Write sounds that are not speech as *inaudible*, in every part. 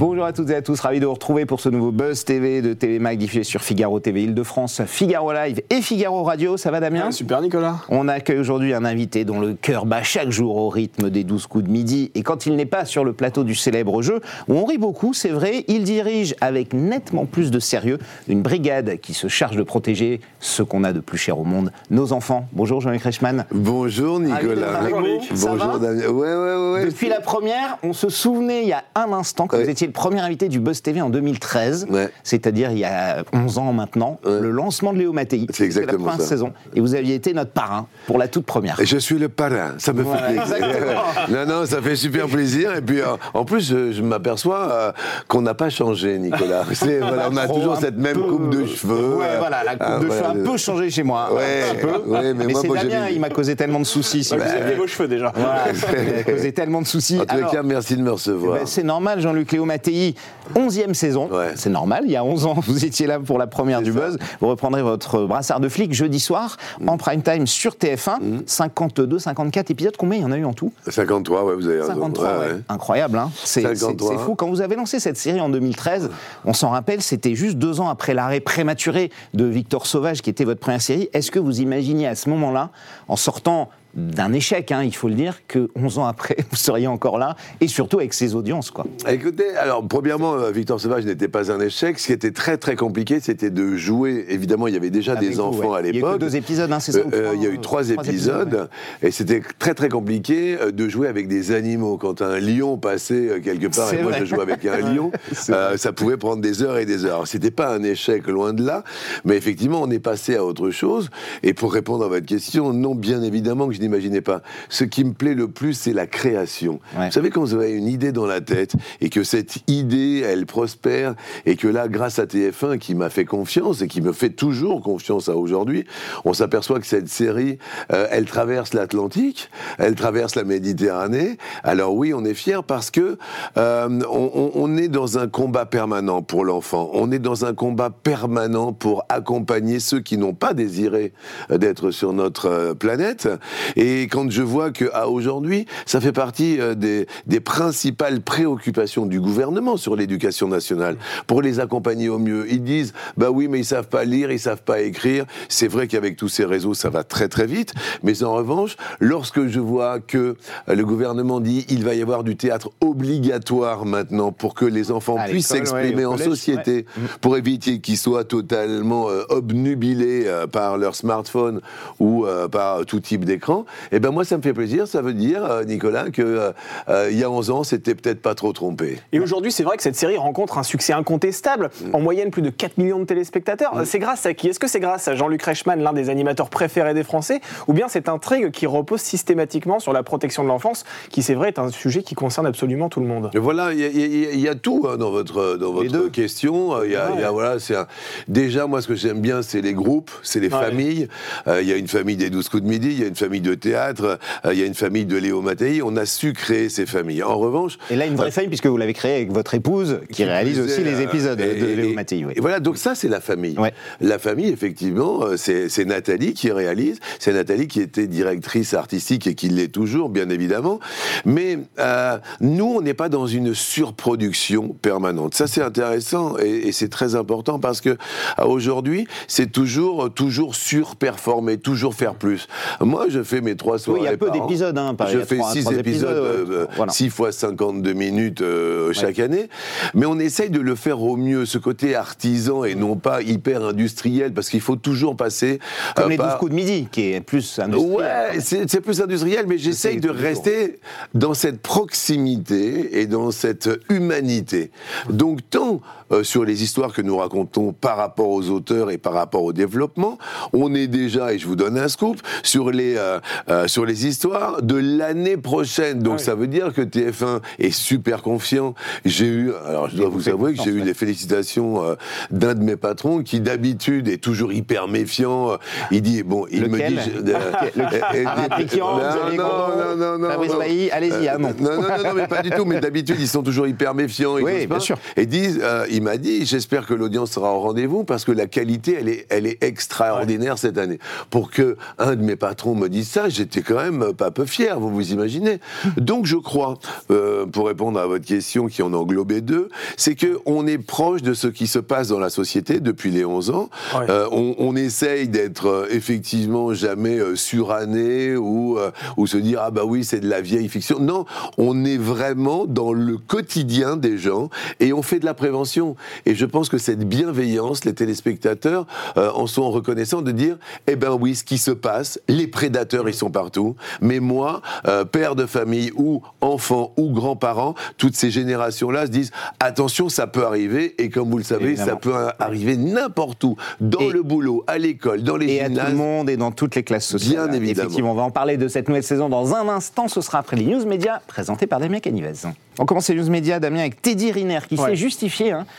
Bonjour à toutes et à tous, ravi de vous retrouver pour ce nouveau Buzz TV de Télémac diffusé sur Figaro TV Île-de-France, Figaro Live et Figaro Radio. Ça va Damien Super Nicolas. On accueille aujourd'hui un invité dont le cœur bat chaque jour au rythme des 12 coups de midi. Et quand il n'est pas sur le plateau du célèbre jeu, où on rit beaucoup, c'est vrai, il dirige avec nettement plus de sérieux une brigade qui se charge de protéger ce qu'on a de plus cher au monde, nos enfants. Bonjour Jean-Luc Reichmann. Bonjour Nicolas. Ah, va Bonjour Damien. Ouais, ouais, ouais. ouais. Depuis la première, on se souvenait il y a un instant que Ouais. vous étiez le premier invité du Buzz TV en 2013, Ouais. c'est-à-dire il y a 11 ans maintenant, Ouais. le lancement de Léo Mattei. C'est exactement la première ça. saison. Et vous aviez été notre parrain pour la toute première. Et Je suis le parrain, ça me Voilà, fait plaisir. *laughs* non, non, ça fait super plaisir. Et puis, euh, en plus, je, je m'aperçois euh, qu'on n'a pas changé, Nicolas. *laughs* Voilà, on a toujours cette même peu- coupe de cheveux. Ouais, voilà, la coupe Ah, de cheveux a un peu changé chez moi. Ouais, un petit peu. ouais, mais moi, c'est Damien, il m'a causé tellement de soucis. si Vous vous aviez vos cheveux déjà. Voilà, il m'a *laughs* causé tellement de soucis. En Alors, cas, merci de me recevoir. Ben, c'est normal, Jean-Luc Léo Mattei, 11e saison. Ouais. C'est normal, il y a 11 ans, *laughs* vous étiez là pour la première du ça. Buzz. Vous reprendrez votre brassard de flic jeudi soir en prime time sur TF1. 52, 54 épisodes. Combien il y en a eu en tout? 53, ouais, vous avez raison. 53, Ouais, ouais. ouais. incroyable. Hein c'est c'est- 53. c'est fou. Quand vous avez lancé cette série en 2013, on s'en rappelle, c'était juste deux ans après l'arrêt prématuré de Victor Sauvage, qui était votre première série. Est-ce que vous imaginiez à ce moment-là, en sortant d'un échec, hein, il faut le dire, que 11 ans après, *laughs* vous seriez encore là, et surtout avec ces audiences, quoi. Écoutez, alors premièrement, euh, Victor Sauvage n'était pas un échec. Ce qui était très très compliqué, c'était de jouer. Évidemment, il y avait déjà Avec des vous, enfants ouais. à Il y a eu l'époque. deux épisodes, hein, c'est ça, Euh, euh, Il y a eu euh, trois, trois épisodes, épisodes, et c'était très très compliqué euh, de jouer avec des animaux. Quand un lion passait euh, quelque part, et moi je jouais avec un *laughs* lion, euh, ça pouvait prendre des heures et des heures. C'était pas un échec, loin de là, mais effectivement, on est passé à autre chose. Et pour répondre à votre question, non, bien évidemment que je n'imaginais pas. Ce qui me plaît le plus, c'est la création. Ouais. Vous savez, quand vous avez une idée dans la tête et que cette idée, elle prospère et que là, grâce à TF1 qui m'a fait confiance et qui me fait toujours confiance à aujourd'hui, on s'aperçoit que cette série, euh, elle traverse l'Atlantique, elle traverse la Méditerranée. Alors oui, on est fiers parce que euh, on, est dans un combat permanent pour l'enfant. On est dans un combat permanent pour accompagner ceux qui n'ont pas désiré euh, d'être sur notre planète. Et quand je vois que à aujourd'hui, ça fait partie euh, des, des principales préoccupations du gouvernement sur l'éducation nationale pour les accompagner au mieux. Ils disent bah oui, mais ils savent pas lire, ils savent pas écrire. C'est vrai qu'avec tous ces réseaux, ça va très très vite. Mais en revanche, lorsque je vois que euh, le gouvernement dit il va y avoir du théâtre obligatoire maintenant pour que les enfants À puissent s'exprimer ouais, en collège, société, pour éviter qu'ils soient totalement euh, obnubilés euh, par leur smartphone ou euh, par tout type d'écran, et ben moi ça me fait plaisir. Ça veut dire, euh, Nicolas, que euh, euh, il y a 11 ans, c'était peut-être pas trop trompé. Et aujourd'hui, c'est vrai que cette série rencontre un succès incontestable. En moyenne, plus de 4 millions de téléspectateurs. C'est grâce à qui? Est-ce que c'est grâce à Jean-Luc Reichmann, l'un des animateurs préférés des Français? Ou bien cette intrigue qui repose systématiquement sur la protection de l'enfance, qui, c'est vrai, est un sujet qui concerne absolument tout le monde? Voilà, il y, a- y y tout hein, dans votre, dans votre deux. question. Il y a, y a, voilà, c'est un- Déjà, moi, ce que j'aime bien, c'est les groupes, c'est les Ouais. familles. Euh, Il y a une famille des 12 coups de midi, il y a une famille de théâtre, euh, il y a une famille de Léo Mattei. On a su créer ces familles. En revanche, Et là, une vraie famille, puisque vous l'avez créée avec votre épouse, qui, réalise aussi les euh, épisodes et- de Léo Mattei. oui. Et voilà, donc ça, c'est la famille. Ouais. La famille, effectivement, euh, c'est Nathalie qui réalise. C'est Nathalie qui était directrice artistique et qui l'est toujours, bien évidemment. Mais euh, nous, on n'est pas dans une surproduction permanente. Ça, c'est intéressant et, et c'est très important parce que euh, aujourd'hui, c'est toujours, toujours surperformer, toujours faire plus. Moi, je fais fais mes trois soirées Oui, il y a peu d'épisodes, hein, Je fais trois- 6 trois épisodes, euh, voilà. 6 fois 52 minutes euh, chaque année. Mais on essaye de le faire au mieux, ce côté artisan et non pas hyper industriel, parce qu'il faut toujours passer. Comme euh, les 12 par- coups de midi, qui est plus industriel. Ouais, c'est c'est plus industriel, mais j'essaye de toujours. rester dans cette proximité et dans cette humanité. Donc, tant euh, sur les histoires que nous racontons par rapport aux auteurs et par rapport au développement, on est déjà, et je vous donne un scoop, sur les, euh, euh, sur les histoires de l'année prochaine. Donc, ça veut dire que TF1 est super confiant. J'ai eu, alors je dois vous avouer que j'ai eu les félicitations d'un de mes patrons qui d'habitude est toujours hyper méfiant. Il dit, bon, il Lequel me dit... je- non, non, non, Fabrice. Bailly, allez-y, ah non. Non, non, mais pas du tout. Mais d'habitude, ils sont toujours hyper méfiants. Oui, bien sûr. Et disent, il m'a dit, j'espère que l'audience sera au rendez-vous parce que la qualité, elle est, elle est extraordinaire cette année. Pour que un de mes patrons me dise ça, j'étais quand même pas peu fier, vous vous imaginez. *laughs* Donc, je crois, euh, pour répondre à votre question qui en englobait deux, c'est que on est proche de ce qui se passe dans la société depuis les 11 ans. Ouais. Euh, on, on essaye d'être euh, effectivement jamais suranné ou, euh, ou se dire ah bah oui c'est de la vieille fiction. Non, on est vraiment dans le quotidien des gens et on fait de la prévention. Et je pense que cette bienveillance, les téléspectateurs euh, en sont reconnaissants de dire eh ben oui ce qui se passe, les prédateurs ils sont partout, mais moi euh, père de famille ou enfant ou grand-parent, toutes ces générations là se disent attention ça peut arriver et comme vous le savez Évidemment. ça peut arriver n'importe où, dans Et- le boulot, à l'école, dans les Et à tout gymnases. le monde et dans toutes les classes sociales. Bien évidemment. Effectivement, on va en parler de cette nouvelle saison dans un instant. Ce sera après les news médias présentés par Damien Canivez. On commence les news médias, Damien, avec Teddy Riner qui Ouais. s'est justifié hein,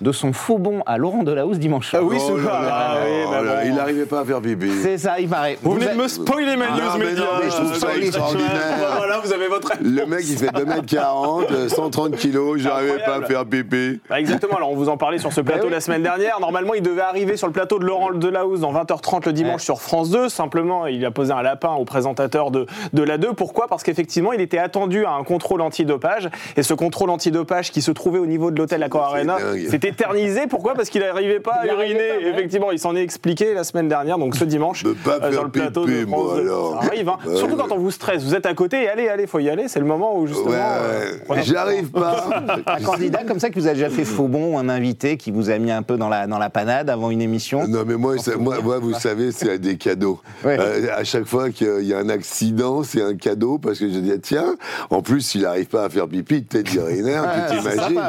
de son faux bon à Laurent Delahousse dimanche soir. Ah oui, Oh là là, Ah oui, oh bah là, bon. Il n'arrivait pas à faire pipi. C'est ça, il paraît. Vous venez de me spoiler ma Ah, news mais non, mais je trouve ça extraordinaire. *laughs* Voilà, vous avez votre. Le mec, il fait 2m40, euh, 130 kilos, j'arrivais pas à faire pipi. Bah, exactement, alors on vous en parlait sur ce plateau oui. la semaine dernière. Normalement, il devait arriver sur le plateau de Laurent Delahousse dans 20h30 le dimanche Ouais. sur France 2. Simplement, il a posé un lapin au présentateur de, de la 2. Pourquoi? Parce qu'effectivement, il était attendu à un contrôle antidopage. Et ce contrôle antidopage qui se trouvait au niveau de l'hôtel Accor Arena dingue. Éternisé. Pourquoi? Parce qu'il n'arrivait pas à uriner. pas, ouais. Effectivement, il s'en est expliqué la semaine dernière, donc ce dimanche, pas euh, faire sur le plateau pipi, de France moi, 2. alors. Ça arrive, hein. Ouais, surtout ouais. quand on vous stresse. Vous êtes à côté et allez, allez, faut y aller. C'est le moment où justement. Ouais, euh, j'arrive pas. *laughs* Un candidat comme ça qui vous a déjà fait faux bon ou un invité qui vous a mis un peu dans la, dans la panade avant une émission? Non, mais moi, ça- moi, moi, vous savez, c'est des cadeaux. *laughs* Ouais. Euh, à chaque fois qu'il y a un accident, c'est un cadeau parce que je dis, tiens, en plus, s'il n'arrive pas à faire pipi, peut-être Riner, tu t'imagines.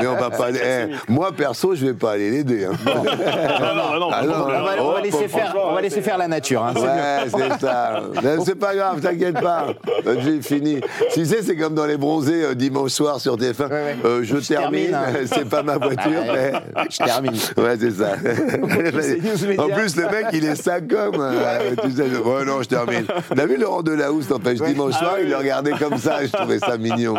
Mais on va pas aller. eh, moi, perso, je vais pas aller l'aider. hein. Non, *laughs* non, non, Ah non, on va, on va oh, laisser, faire, on va laisser faire la nature. hein, c'est bien. Ouais, c'est ça. Mais C'est pas grave, t'inquiète pas. Notre vie est finie. Tu sais, c'est comme dans les bronzés euh, dimanche soir sur TF1. Ouais, ouais. Euh, je, Je termine, termine, hein. *laughs* c'est pas ma voiture, Ouais, mais. Je termine. Ouais, c'est ça. *laughs* média. en plus, le mec, il est ça comme. euh, tu sais, je- ouais, non, je termine. T'as vu Laurent Delahousse, n'empêche, dimanche soir, il le regardait comme ça, et je trouvais ça mignon.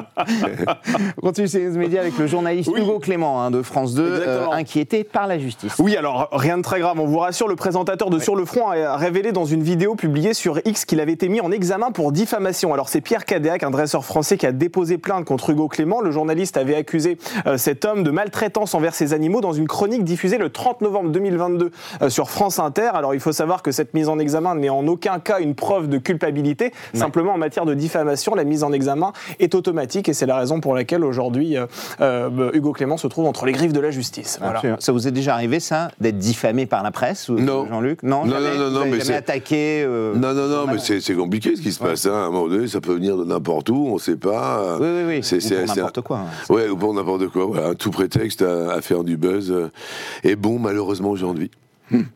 On continue ces news médias avec le journaliste Oui. Hugo Clément hein, de France 2, Exactement. inquiété par la justice. Oui, alors rien de très grave, on vous rassure, le présentateur de Sur le Front a révélé dans une vidéo publiée sur X qu'il avait été mis en examen pour diffamation. Alors c'est Pierre Cadéac, un dresseur français qui a déposé plainte contre Hugo Clément. Le journaliste avait accusé euh, cet homme de maltraitance envers ses animaux dans une chronique diffusée le 30 novembre 2022 euh, sur France Inter. Alors il faut savoir que cette mise en examen n'est en aucun cas une preuve de culpabilité. Simplement en matière de diffamation, la mise en examen est automatique et c'est la raison pour laquelle aujourd'hui euh, euh, Hugo Clément se trouve entre les griffes de la justice. Voilà. Absolument. Ça vous est déjà arrivé, ça, d'être diffamé par la presse, Non. Jean-Luc Non, Non, jamais non, non, mais jamais c'est- attaqué euh, Non, non, non, mais c'est c'est compliqué ce qui se passe. hein. À un moment donné, ça peut venir de n'importe où, on ne sait pas. Oui, oui, oui. C'est- Ou c'est- pour c'est n'importe un- quoi. hein. Ouais, ou pour n'importe quoi. Voilà, tout prétexte à, à faire du buzz euh, est bon, malheureusement, aujourd'hui.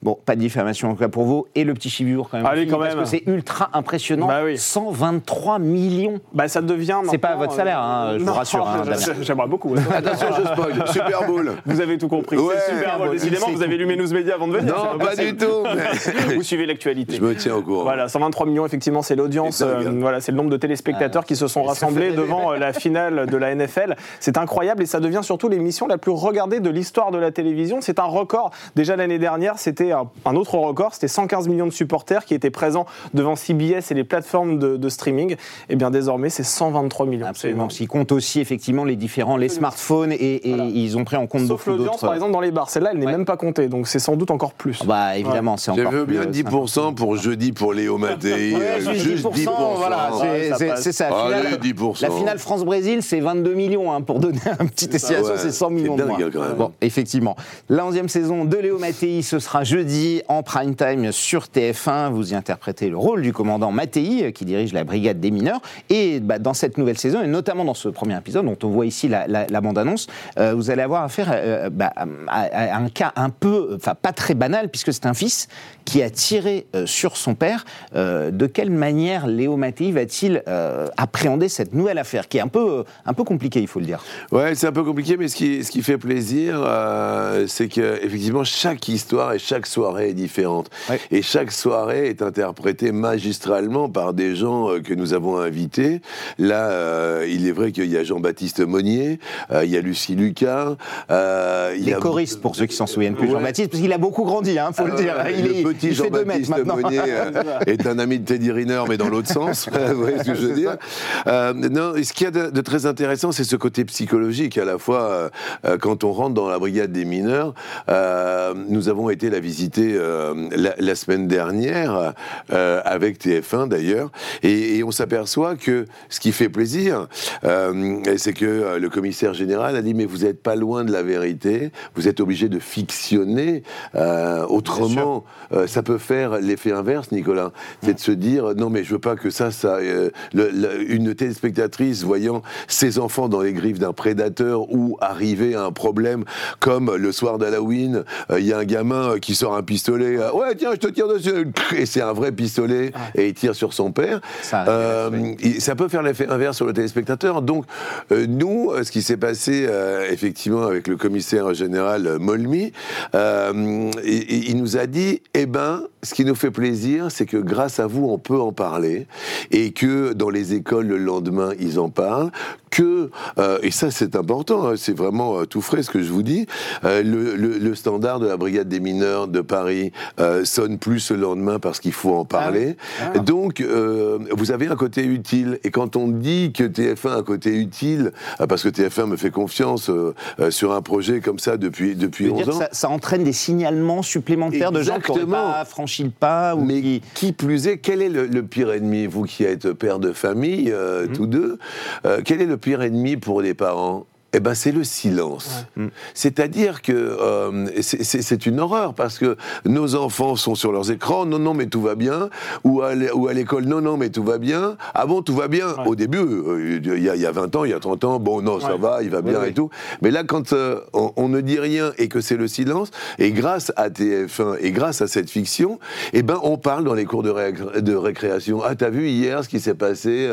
Bon, pas de diffamation en tout cas pour vous. Et le petit chibour quand même. Allez, quand parce même. que c'est ultra impressionnant. Bah oui. 123 millions. Bah ça devient. C'est pas votre salaire, hein, je vous rassure, hein. *laughs* *laughs* J'aimerais beaucoup. *laughs* Attention, je spoil. Super Bowl. Vous avez tout compris. Ouais. c'est Super Bowl. Décidément, vous avez lu mes news médias avant de venir. Non, pas du tout. mais- Vous suivez l'actualité. Je me tiens au courant. Voilà, 123 millions, effectivement, c'est l'audience. Euh, voilà, c'est le nombre de téléspectateurs qui se sont rassemblés devant euh, la finale de la NFL. C'est incroyable et ça devient surtout l'émission la plus regardée de l'histoire de la télévision. C'est un record. Déjà l'année dernière, c'était un, un autre record, c'était 115 millions de supporters qui étaient présents devant CBS et les plateformes de, de streaming. Et bien désormais, c'est 123 millions. Absolument, qu'ils comptent aussi effectivement les différents, les smartphones, et, et Voilà. ils ont pris en compte Sauf beaucoup l'audience, par exemple, dans les bars. Celle-là, elle n'est Ouais. même pas comptée, donc c'est sans doute encore plus. Bah évidemment, c'est Je encore. veux plus, bien euh, 10% pour jeudi pour Léo Mattei. Ouais, euh, juste juste 10%, 10%. voilà, c'est- Ouais, ça c'est ça. Allez, Finale- 10%. La finale France-Brésil, c'est 22 millions, hein, pour donner un petit estimation, Ouais, c'est 100 c'est millions de moins. hein, quand même. Bon, effectivement. La 11e saison de Léo Mattei, ce sera jeudi en prime time sur TF1. Vous y interprétez le rôle du commandant Mattei, qui dirige la brigade des mineurs. Et bah, dans cette nouvelle saison, et notamment dans ce premier épisode, dont on voit ici la, bande-annonce, euh, vous allez avoir affaire euh, bah, à, un cas un peu, enfin pas très banal, puisque c'est un fils qui a tiré euh, sur son père. De quelle manière Léo Mattei va-t-il appréhender cette nouvelle affaire, qui est un peu, un peu compliquée, il faut le dire? Ouais, c'est un peu compliqué, mais ce qui, ce qui fait plaisir, c'est que effectivement chaque histoire et chaque soirée est différente. Ouais. Et chaque soirée est interprétée magistralement par des gens euh, que nous avons invités. Là, euh, il est vrai qu'il y a Jean-Baptiste Monnier, euh, il y a Lucie Lucas, euh, il y Les a choristes, pour ceux qui s'en souviennent plus, Ouais. Jean-Baptiste, parce qu'il a beaucoup grandi, il faut le dire. Il, le est, petit Jean-Baptiste. Monnier *laughs* est un ami de Teddy Riner, mais dans l'autre sens. *laughs* Vous voyez ce que je veux dire? Non, ce qu'il y a de, de très intéressant, c'est ce côté psychologique. À la fois, quand on rentre dans la brigade des mineurs, nous avons été la visiter euh, la, la semaine dernière euh, avec TF1 d'ailleurs, et, et on s'aperçoit que ce qui fait plaisir, euh, c'est que le commissaire général a dit mais vous n'êtes pas loin de la vérité, vous êtes obligé de fictionner autrement. ça peut faire l'effet inverse, Nicolas, c'est de se dire non mais je veux pas que ça, ça, le- le- une téléspectatrice voyant ses enfants dans les griffes d'un prédateur ou arriver à un problème comme le soir d'Halloween, euh, il y a un gamin qui sort un pistolet, euh, ouais tiens je te tire dessus, et c'est un vrai pistolet et il tire sur son père. Ça Euh, oui. ça peut faire l'effet inverse sur le téléspectateur. Donc, euh, nous, ce qui s'est passé effectivement avec le commissaire général Molmy, il nous a dit eh ben, ce qui nous fait plaisir, c'est que grâce à vous, on peut en parler, et que dans les écoles le lendemain, ils en parlent, que, et ça c'est important, hein, c'est vraiment tout frais ce que je vous dis, le, le- le standard de la brigade des mineurs de Paris euh, sonne plus le lendemain parce qu'il faut en parler. Donc, euh, vous avez un côté utile. Et quand on dit que TF1 a un côté utile, euh, parce que TF1 me fait confiance sur un projet comme ça depuis, depuis Je veux 11 dire que ans. ça, ça entraîne des signalements supplémentaires de gens qui Exactement. pas franchi le pas ou Mais qui... qui plus est, quel est le, le pire ennemi Vous qui êtes père de famille, euh, tous deux, quel est le pire ennemi pour les parents? Eh ben, c'est le silence. C'est-à-dire que euh, c'est- une horreur parce que nos enfants sont sur leurs écrans, non, non, mais tout va bien, ou à l'école, non, non, mais tout va bien. Ah bon, tout va bien. Ouais. Au début, euh, il y, a- y a 20 ans, il y a 30 ans, bon, non, ça va, il va bien Oui, et oui. tout. Mais là, quand euh, on, on ne dit rien et que c'est le silence, et grâce à TF1 et grâce à cette fiction, eh ben, on parle dans les cours de, ré- de récréation. Ah, t'as vu hier ce qui s'est passé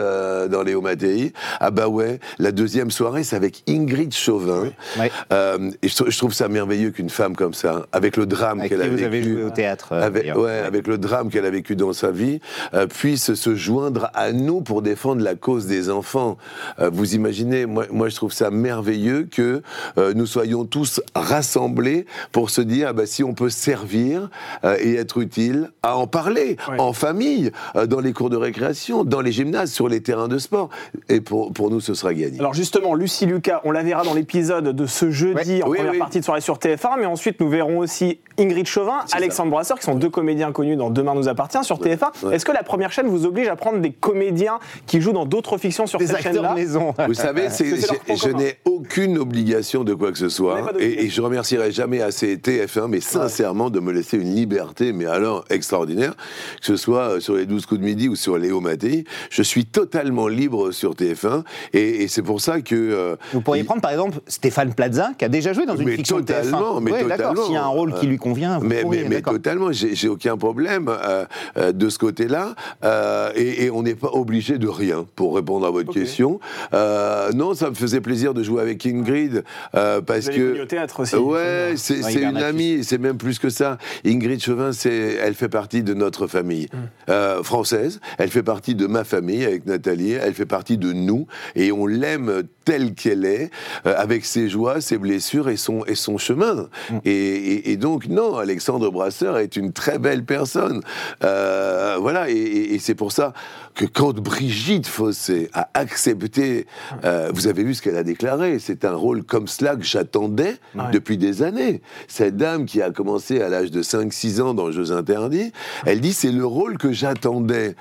dans Léo Mattei? Ah bah ouais, la deuxième soirée, c'est avec Ingrid Chauvin. Ouais. Euh, et je, trou- je trouve ça merveilleux qu'une femme comme ça, avec le drame qu'elle a vous vécu, avez joué au théâtre. euh, avec, ouais, avec le drame qu'elle a vécu dans sa vie, euh, puisse se joindre à nous pour défendre la cause des enfants. Euh, vous imaginez, moi, moi je trouve ça merveilleux que euh, nous soyons tous rassemblés pour se dire, ah bah, si on peut servir euh, et être utile, à en parler, Ouais. en famille, euh, dans les cours de récréation, dans les gymnases, sur les terrains de sport. Et pour, pour nous, ce sera gagné. Alors justement, Lucie Lucas, on la verra dans l'épisode de ce jeudi Ouais. en Oui, première oui. partie de soirée sur TF1, mais ensuite nous verrons aussi Ingrid Chauvin, Alexandre Brasseur, qui sont deux comédiens connus dans Demain nous appartient sur TF1. Ouais. Est-ce que la première chaîne vous oblige à prendre des comédiens qui jouent dans d'autres fictions sur Des cette acteurs maison. Vous savez, je, n'ai aucune obligation de quoi que ce soit. Et, et je remercierai jamais assez TF1, mais sincèrement, de me laisser une liberté, mais alors extraordinaire, que ce soit sur les 12 coups de midi ou sur Léo Mattei. Je suis totalement libre sur TF1. Et, et c'est pour ça que. euh, Vous pourriez il- prendre par exemple Stéphane Plaza, qui a déjà joué dans une Mais fiction de TF1. totalement, mais Ouais, D'accord, totalement. s'il y a un rôle qui lui convient, vous mais, pourriez, mais, mais totalement, j'ai aucun problème euh, euh, de ce côté-là. Euh, et, et on n'est pas obligé de rien pour répondre à votre question. Euh, non, ça me faisait plaisir de jouer avec Ingrid euh, parce Vous avez que. au théâtre aussi. Ouais, c'est Ouais, une amie, c'est même plus que ça. Ingrid Chauvin, c'est, elle fait partie de notre famille euh, française. Elle fait partie de ma famille avec Nathalie. Elle fait partie de nous et on l'aime telle qu'elle est. euh, avec ses joies, ses blessures et son, et son chemin. Mm. Et, et- et donc, non, Alexandre Brasseur est une très belle personne. Euh, voilà, et, c'est pour ça que quand Brigitte Fossé a accepté, euh, vous avez vu ce qu'elle a déclaré, c'est un rôle comme cela que j'attendais depuis des années. Cette dame qui a commencé à l'âge de 5-6 ans dans Jeux Interdits, elle dit c'est le rôle que j'attendais.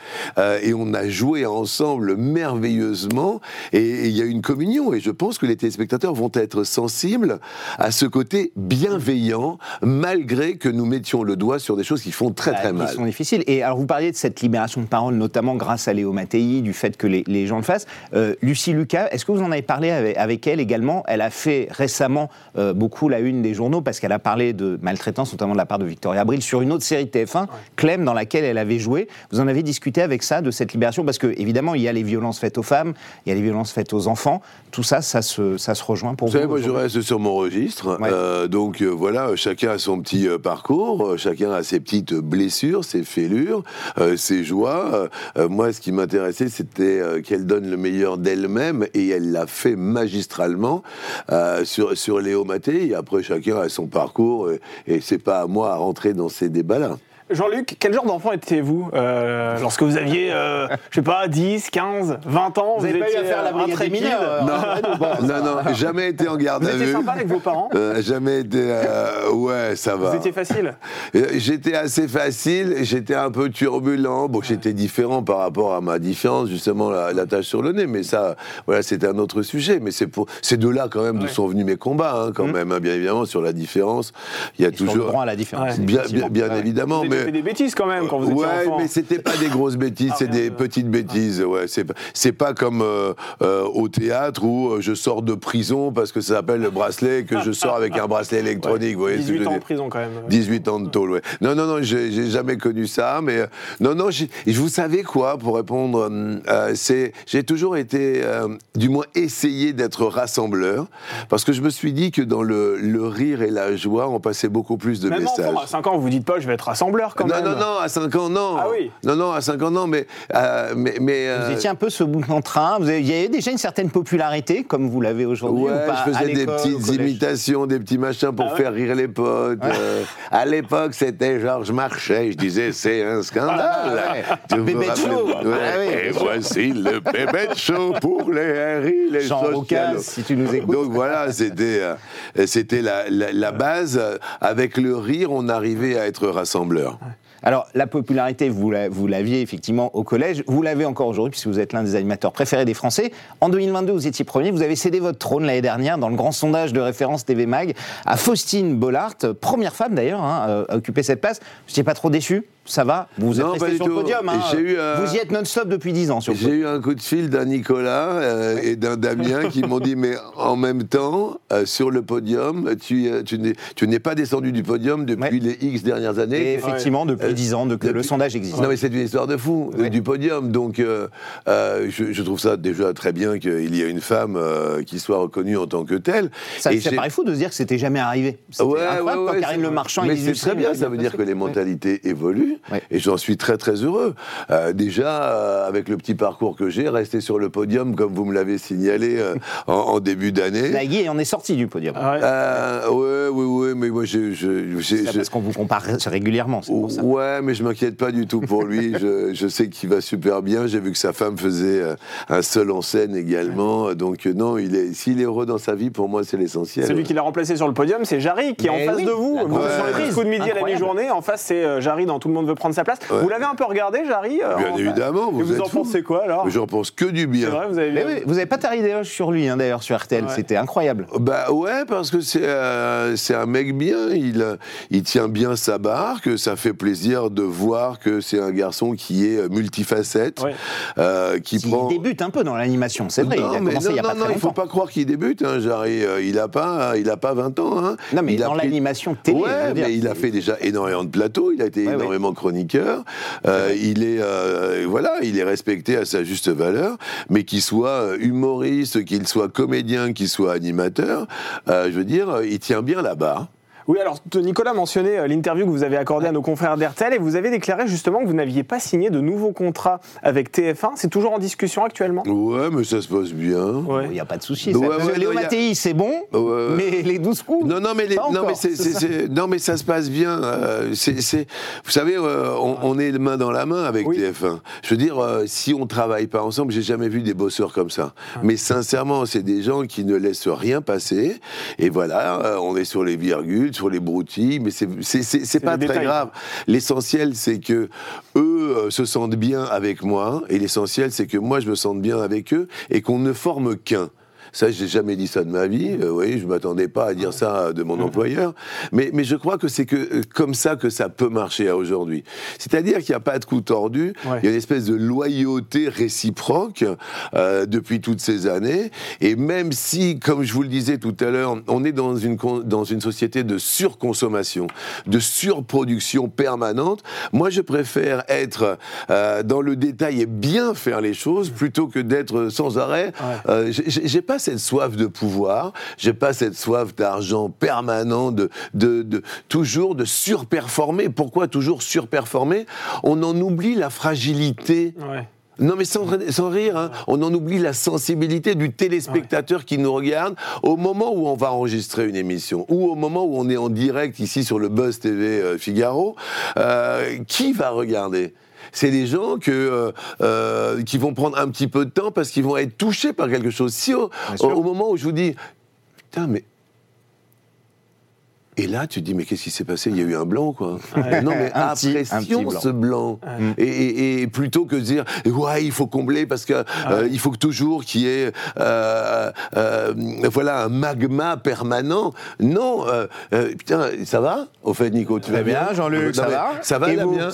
Et on a joué ensemble merveilleusement, et et il y a une communion, et je pense que les téléspectateurs vont être sensibles à ce côté bienveillant, malgré que nous mettions le doigt sur des choses qui font très Bah, très qui mal. sont difficiles. Et alors, vous parliez de cette libération de parole, notamment grâce à Léo Mattei, du fait que les, les gens le fassent. Euh, Lucie Lucas, est-ce que vous en avez parlé avec, avec elle également? Elle a fait récemment euh, beaucoup la une des journaux parce qu'elle a parlé de maltraitance, notamment de la part de Victoria Abril, sur une autre série de TF1, Clem, dans laquelle elle avait joué. Vous en avez discuté avec ça, de cette libération? Parce que, évidemment, il y a les violences faites aux femmes, il y a les violences faites aux enfants. Tout ça, ça se, ça se rejoint pour Vous savez, moi je reste sur mon registre. Ouais. Euh, donc euh, voilà, chacun a son petit euh, parcours, chacun a ses petites blessures, ses fêlures, ses joies. Moi, ce qui m'intéressait, c'était qu'elle donne le meilleur d'elle-même et elle l'a fait magistralement sur, sur Léo. Et après, chacun a son parcours et, et c'est pas à moi à rentrer dans ces débats-là. Jean-Luc, quel genre d'enfant étiez-vous euh, lorsque vous aviez, euh, je sais pas, 10, 15, 20 ans Vous avez pas eu à faire la euh, brigade des mineurs, euh, Non, Bon, non, jamais été en garde Vous à étiez vue. sympa avec vos parents? Euh, jamais été. euh, ouais, ça va. Vous étiez facile? J'étais assez facile, j'étais un peu turbulent. Bon, j'étais différent par rapport à ma différence, justement, la, la tache sur le nez. Mais ça, voilà, c'était un autre sujet. Mais c'est pour, c'est de là quand même d'où Ouais. sont venus mes combats, hein, quand même, hein, bien évidemment, sur la différence. Il y a Et sur le toujours. droit à la différence. Ouais. Bien, bien, bien Ouais. évidemment, Vous avez fait mais. des bêtises quand même quand vous étiez Ouais, enfant. mais c'était pas des grosses bêtises, Ah, c'est des de- petites bêtises. Ouais, c'est pas- c'est pas comme euh, euh, au théâtre où euh, je sors de prison parce que ça s'appelle le bracelet, que je sors avec un bracelet électronique. vous voyez ce que je 18 veux ans dire prison quand même. 18 ans de tôle, ouais. Non, non, non, j'ai jamais connu ça, mais euh, non, non, et je vous savez quoi, pour répondre, euh, c'est, j'ai toujours été, euh, du moins essayé d'être rassembleur, parce que je me suis dit que dans le, le rire et la joie, on passait beaucoup plus de Même messages. enfant, à 5 ans, vous vous dites pas, je vais être rassembleur quand non, même. non, non, à 5 ans, non. Ah oui. Non, non, à 5 ans, non, mais. euh, mais, mais Vous euh, étiez un peu ce bout en train. Vous avez, il y avait déjà une certaine popularité, comme vous l'avez aujourd'hui. Ouais, ou pas, je faisais des petites imitations, des petits machins pour Ah ouais faire rire les potes. euh, à l'époque, c'était Georges Marchais. Je disais, c'est un scandale. Ah ouais. Vous Bébé rappelez Show. Ouais. Ah Et voici le bébé show pour les Harry, les Jean. Roucas, si tu nous écoutes. Donc voilà, c'était c'était la, la, la base. Avec le rire, on arrivait à être rassembleur. Alors, la popularité, vous la- vous l'aviez effectivement au collège, vous l'avez encore aujourd'hui, puisque vous êtes l'un des animateurs préférés des Français. En 2022, vous étiez premier, vous avez cédé votre trône l'année dernière dans le grand sondage de référence TV Mag à Faustine Bollard, première femme d'ailleurs hein, à occuper cette place. Vous n'étiez pas trop déçu? Ça va Vous êtes Non, resté du sur le podium. hein. Et eu, euh, Vous y êtes non-stop depuis 10 ans J'ai eu un coup de fil d'un Nicolas euh, et d'un Damien qui m'ont dit mais en même temps euh, sur le podium tu, euh, tu n'es pas descendu du podium depuis les X dernières Et années. effectivement, depuis Euh, 10 ans de, que le depuis- sondage existe. Non mais c'est une histoire de fou Ouais. du podium donc je, je trouve ça déjà très bien qu'il y ait une femme qui soit reconnue en tant que telle. Ça, Et ça paraît fou de se dire que c'était jamais arrivé. C'était Ouais, incroyable quand Karine Le Marchand Mais et c'est très bien, ça veut dire que les mentalités évoluent, Ouais. et j'en suis très très heureux. Euh, déjà, euh, avec le petit parcours que j'ai, rester sur le podium, comme vous me l'avez signalé euh, *laughs* en, en début d'année. Nagui en est sorti du podium. Ah ouais. Ouais, ouais, ouais, mais moi, je, C'est je- parce qu'on vous compare régulièrement, c'est pour ça. Ouais, mais je m'inquiète pas du tout pour lui. je, je sais qu'il va super bien. J'ai vu que sa femme faisait un seul en scène également. Donc non, il est, s'il est heureux dans sa vie, pour moi, c'est l'essentiel. Celui qui l'a remplacé sur le podium, c'est Jarry qui est en face oui, de vous. Vous sur les coups de midi à la mi-journée. En face, c'est Jarry dans Tout le monde veut prendre sa place. Ouais. Vous l'avez un peu regardé, Jarry euh, Bien en- évidemment, Et vous vous êtes en pensez quoi alors J'en pense que du bien. vrai, vous avez Mais bien. oui, vous n'avez pas taré d'éloge sur lui, hein, d'ailleurs, sur RTL. Ouais. C'était incroyable. Bah ouais, parce que c'est euh, c'est un mec bien, il, il tient bien sa barre, que ça fait plaisir de voir que c'est un garçon qui est multifacette, Ouais. euh, qui Il prend... débute un peu dans l'animation, c'est vrai. non, il a commencé non, il n'y a pas non, très il faut pas croire qu'il débute, hein, Jarry. Euh, il a pas, il a pas 20 ans. Hein. Non, mais il dans pris- l'animation télé, Ouais, mais il a fait déjà énormément de plateaux. Il a été Ouais, ouais. énormément chroniqueur. Euh, il est, euh, voilà, il est respecté à sa juste valeur. Mais qu'il soit euh, humoriste, qu'il soit comédien, qu'il soit animateur, je veux dire, il tient bien la barre. Oui, alors Nicolas mentionnait euh, l'interview que vous avez accordée à nos confrères d'RTL et vous avez déclaré justement que vous n'aviez pas signé de nouveau contrat avec TF1. C'est toujours en discussion actuellement? Ouais, mais ça se passe bien. Ouais. Il n'y a pas de souci. Ouais, ouais, Léo a- Mattei, c'est bon, Ouais. mais les 12 coups. Non, non, mais, les- non, mais c'est- c'est c'est- ça. c'est- non, mais ça se passe bien. euh, c'est- c'est- vous savez, euh, on, on est main dans la main avec Oui. TF1. Je veux dire, euh, si on travaille pas ensemble, j'ai jamais vu des bosseurs comme ça. Mais sincèrement, c'est des gens qui ne laissent rien passer. Et voilà, euh, on est sur les virgules, sur les broutilles, mais c'est pas très détails. grave. L'essentiel, c'est que eux euh, se sentent bien avec moi, et l'essentiel, c'est que moi, je me sente bien avec eux, et qu'on ne forme qu'un. Ça, j'ai jamais dit ça de ma vie. Euh, vous voyez, je m'attendais pas à dire ça de mon employeur. Mais, mais je crois que c'est que euh, comme ça que ça peut marcher à aujourd'hui. C'est-à-dire qu'il n'y a pas de coup tordu. Ouais. Il y a une espèce de loyauté réciproque euh, depuis toutes ces années. Et même si, comme je vous le disais tout à l'heure, on est dans une dans une société de surconsommation, de surproduction permanente, moi, je préfère être euh, dans le détail et bien faire les choses plutôt que d'être sans arrêt. J'ai- j'ai pas cette soif de pouvoir, j'ai pas cette soif d'argent permanent, de, de, de- toujours de surperformer. Pourquoi toujours surperformer? On en oublie la fragilité. Ouais. Non mais sans, sans rire, hein, on en oublie la sensibilité du téléspectateur qui nous regarde au moment où on va enregistrer une émission ou au moment où on est en direct ici sur le Buzz TV euh, Figaro. euh, qui va regarder? C'est des gens que, euh, euh, qui vont prendre un petit peu de temps parce qu'ils vont être touchés par quelque chose. Si au- au moment où je vous dis, putain, mais et là, tu te dis, mais qu'est-ce qui s'est passé? Il y a eu un blanc, quoi. Non, mais *laughs* Un apprécions petit ce blanc. Et, et- et plutôt que de dire, ouais, il faut combler parce que euh, il faut que toujours qu'il y ait, euh, euh, voilà, un magma permanent. Non, putain, ça va? Au fait, Nico, tu vas bien, bien, Jean-Luc, ça va? Ça va, Et vous? non,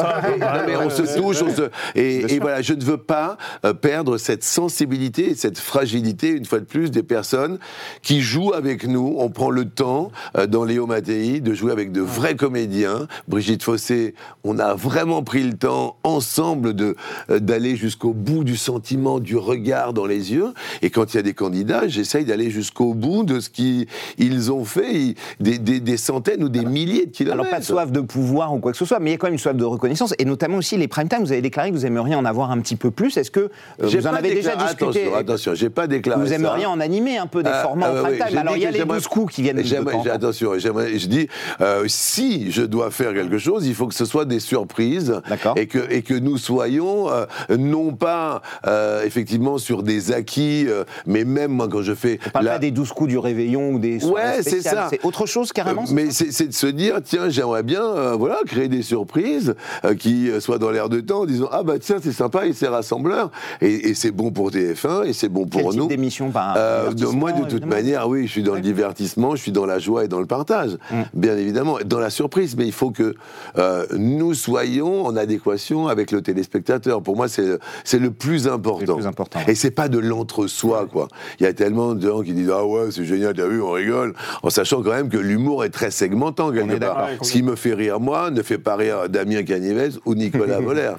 mais on se touche, on se... Et, voilà, je ne veux pas perdre cette sensibilité et cette fragilité, une fois de plus, des personnes qui jouent avec nous. On prend le temps, dans Léo De jouer avec de vrais comédiens. Brigitte Fossé, on a vraiment pris le temps, ensemble, de euh, d'aller jusqu'au bout du sentiment, du regard dans les yeux. Et quand il y a des candidats, j'essaye d'aller jusqu'au bout de ce qu'ils ont fait, des, des- des centaines ou des milliers de kilomètres. Alors pas de soif de pouvoir ou quoi que ce soit, mais il y a quand même une soif de reconnaissance, et notamment aussi les prime time. Vous avez déclaré que vous aimeriez en avoir un petit peu plus. Est-ce que euh, vous en avez déjà discuté Attention, attention, j'ai pas déclaré Vous ça. aimeriez en animer un peu des Ah, formats ah, en oui, prime time. Alors il y a les j'aimerais- 12 coups qui viennent de. Attention, j'aimerais- je dis, euh, si je dois faire quelque chose, il faut que ce soit des surprises et que, et que nous soyons euh, non pas euh, effectivement sur des acquis, mais même moi quand je fais On parle la- pas des 12 coups du réveillon ou des Ouais, c'est ça. C'est autre chose carrément mais c'est de se dire, tiens, j'aimerais bien voilà, créer des surprises qui soient dans l'air de temps en disant, ah bah tiens, c'est sympa, et c'est rassembleur. Et, et c'est bon pour TF1, et c'est bon Quel pour type nous. d'émission? Par Euh, de- moi, de toute évidemment. manière, oui, je suis dans le divertissement, je suis dans la joie et dans le partage, Mm. bien évidemment, dans la surprise. Mais il faut que euh, nous soyons en adéquation avec le téléspectateur. Pour moi, c'est c'est le plus important. Le plus important. Et c'est pas de l'entre-soi, quoi. Il y a tellement de gens qui disent ah ouais, c'est génial, t'as vu, on rigole, en sachant quand même que l'humour est très segmentant quelque part. Ce qui me fait rire moi ne fait pas rire Damien Canivez ou Nicolas *laughs* Voller.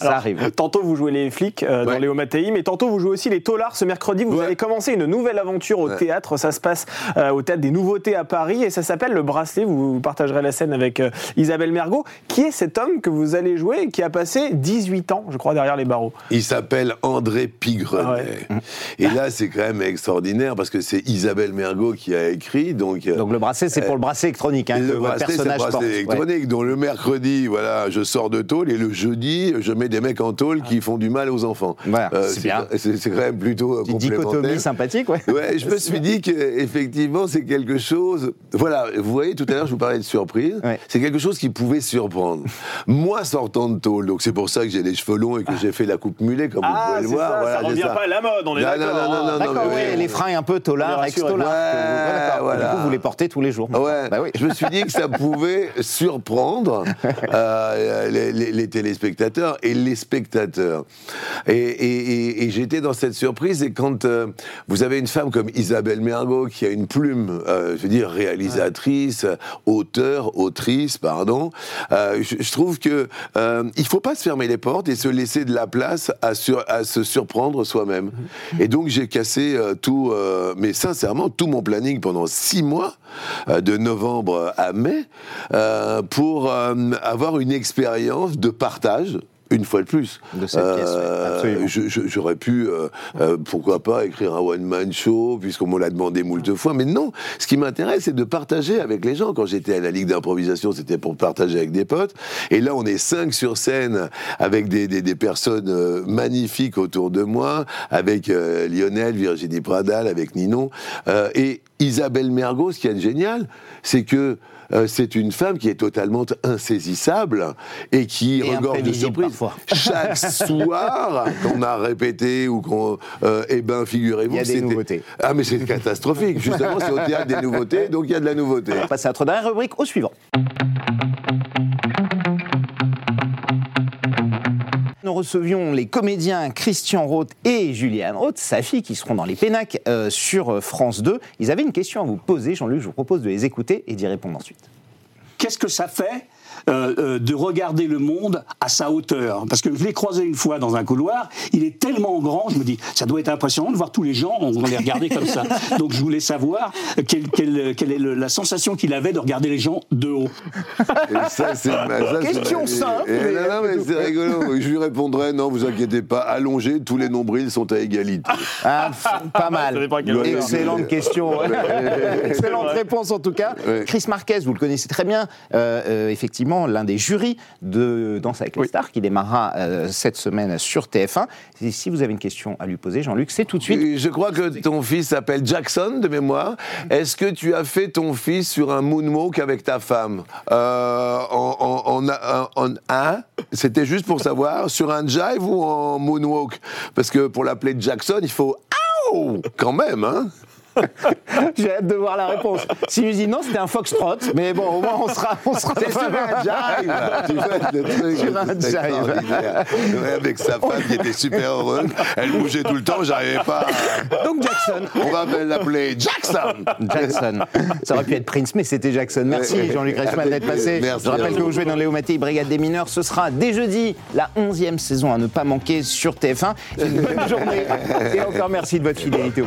Ça arrive. Tantôt vous jouez les flics euh, dans Ouais. Léo Mattei, mais tantôt vous jouez aussi les taulards. Ce mercredi, vous Ouais. allez commencer une nouvelle aventure au Ouais. théâtre. Ça se passe euh, au théâtre des Nouveautés à Paris et ça s'appelle Le Bracelet. Vous, vous partagerez la scène avec euh, Isabelle Mergot. Qui est cet homme que vous allez jouer et qui a passé 18 ans, je crois, derrière les barreaux Il s'appelle André Pigrenet. Ah Et là, c'est quand même extraordinaire parce que c'est Isabelle Mergot qui a écrit. Donc, euh, Donc le bracelet, c'est pour le bracelet électronique hein, le bracelet, c'est le personnage bracelet porte. Ouais. électronique. Donc le mercredi, voilà, je sors de tôle et le jeudi, je mets des mecs en tôle qui font du mal aux enfants. Euh, c'est bien. C'est quand même plutôt Petite complémentaire. dichotomie sympathique, ouais. Ouais, je me suis dit qu'effectivement, c'est quelque chose. Voilà, vous voyez, tout à l'heure, je vous parlais de surprise. Ouais. C'est quelque chose qui pouvait surprendre. Moi, sortant de tôle, donc c'est pour ça que j'ai les cheveux longs et que j'ai fait la coupe mulet, comme vous pouvez le voir. ça, Voilà, ça revient pas à la mode, on est Non, non, d'accord. non, non, hein. non, D'accord, oui. les freins un peu rassuré. ex-tolard. Ouais, voilà. Du coup, vous les portez tous les jours. Ouais, Bah oui. je me suis dit que ça pouvait surprendre *laughs* euh, les, les- les téléspectateurs et les spectateurs. Et, et- et- et j'étais dans cette surprise, et quand euh, vous avez une femme comme Isabelle Mergot, qui a une plume, euh, je veux dire, réalisatrice, auteur, autrice, pardon. Euh, je, trouve que euh, il faut pas se fermer les portes et se laisser de la place à, se surprendre soi-même. Et donc j'ai cassé euh, tout, euh, mais sincèrement tout mon planning pendant six mois, de novembre à mai, pour avoir une expérience de partage. Une fois de plus. De cette pièce, absolument. je- je- J'aurais pu, euh, euh, pourquoi pas, écrire un one-man show, puisqu'on me l'a demandé moult fois. Mais non, ce qui m'intéresse, c'est de partager avec les gens. Quand j'étais à la Ligue d'improvisation, c'était pour partager avec des potes. Et là, on est cinq sur scène, avec des, des- des personnes euh, magnifiques autour de moi, avec euh, Lionel, Virginie Pradal, avec Ninon. Euh, et Isabelle Mergot, ce qui est génial, c'est que euh, c'est une femme qui est totalement insaisissable et qui regorge de surprises. *laughs* Chaque soir, qu'on a répété ou qu'on, euh, eh ben, figurez-vous, Il y a des nouveautés. Ah, mais c'est catastrophique. Justement, c'est au théâtre des nouveautés, donc il y a de la nouveauté. On passe à notre dernière rubrique, au suivant. Nous recevions les comédiens Christian Roth et Julianne Roth, sa fille, qui seront dans les Pénacs euh, sur euh, France 2. Ils avaient une question à vous poser, Jean-Luc, je vous propose de les écouter et d'y répondre ensuite. qu'est-ce que ça fait euh, euh, de regarder le monde à sa hauteur Parce que je l'ai croisé une fois dans un couloir, il est tellement grand, je me dis, ça doit être impressionnant de voir tous les gens, on les regarder comme ça. *laughs* Donc je voulais savoir quelle, quelle- quelle est le- la sensation qu'il avait de regarder les gens de haut. Et ça, c'est Question et- simple, mais- non, non, mais c'est *laughs* rigolo. Je lui répondrai non, vous inquiétez pas, allongé, tous les nombrils sont à égalité. Ah, *laughs* pas mal. Excellente question. Excellente réponse en tout cas. Chris Marquez, vous le connaissez très bien, euh, euh, effectivement, l'un des jurys de Danse avec les stars qui démarrera euh, cette semaine sur TF1. Et si vous avez une question à lui poser, Jean-Luc, c'est tout de suite. Je crois que ton fils s'appelle Jackson, de mémoire. Est-ce que tu as fait ton fils sur un moonwalk avec ta femme? Euh, en, en, en, en- hein? C'était juste pour savoir, sur un jive ou en moonwalk Parce que pour l'appeler Jackson, il faut... Quand même, hein *laughs* J'ai hâte de voir la réponse. S'il nous dit non, c'était un foxtrot, mais bon, au moins on sera. On sera C'est sur un *laughs* jive Tu vois, le truc. Ouais, Avec sa femme qui était super heureuse. Elle bougeait tout le temps, j'arrivais pas... à- Donc Jackson. On va l'appeler Jackson Jackson. Ça aurait pu être Prince, mais c'était Jackson. Merci. Jean-Luc Reichmann d'être passé. Merci. Je rappelle que vous jouez dans Léo Mattei, Brigade des mineurs. Ce sera dès jeudi, la 11e saison à ne pas manquer sur TF1. Une bonne journée. Et encore merci de votre fidélité au.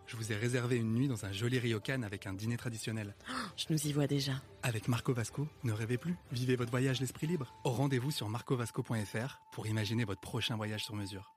je vous ai réservé une nuit dans un joli ryokan avec un dîner traditionnel. Je nous y vois déjà. Avec Marco Vasco, ne rêvez plus, vivez votre voyage l'esprit libre. Au rendez-vous sur marcovasco.fr pour imaginer votre prochain voyage sur mesure.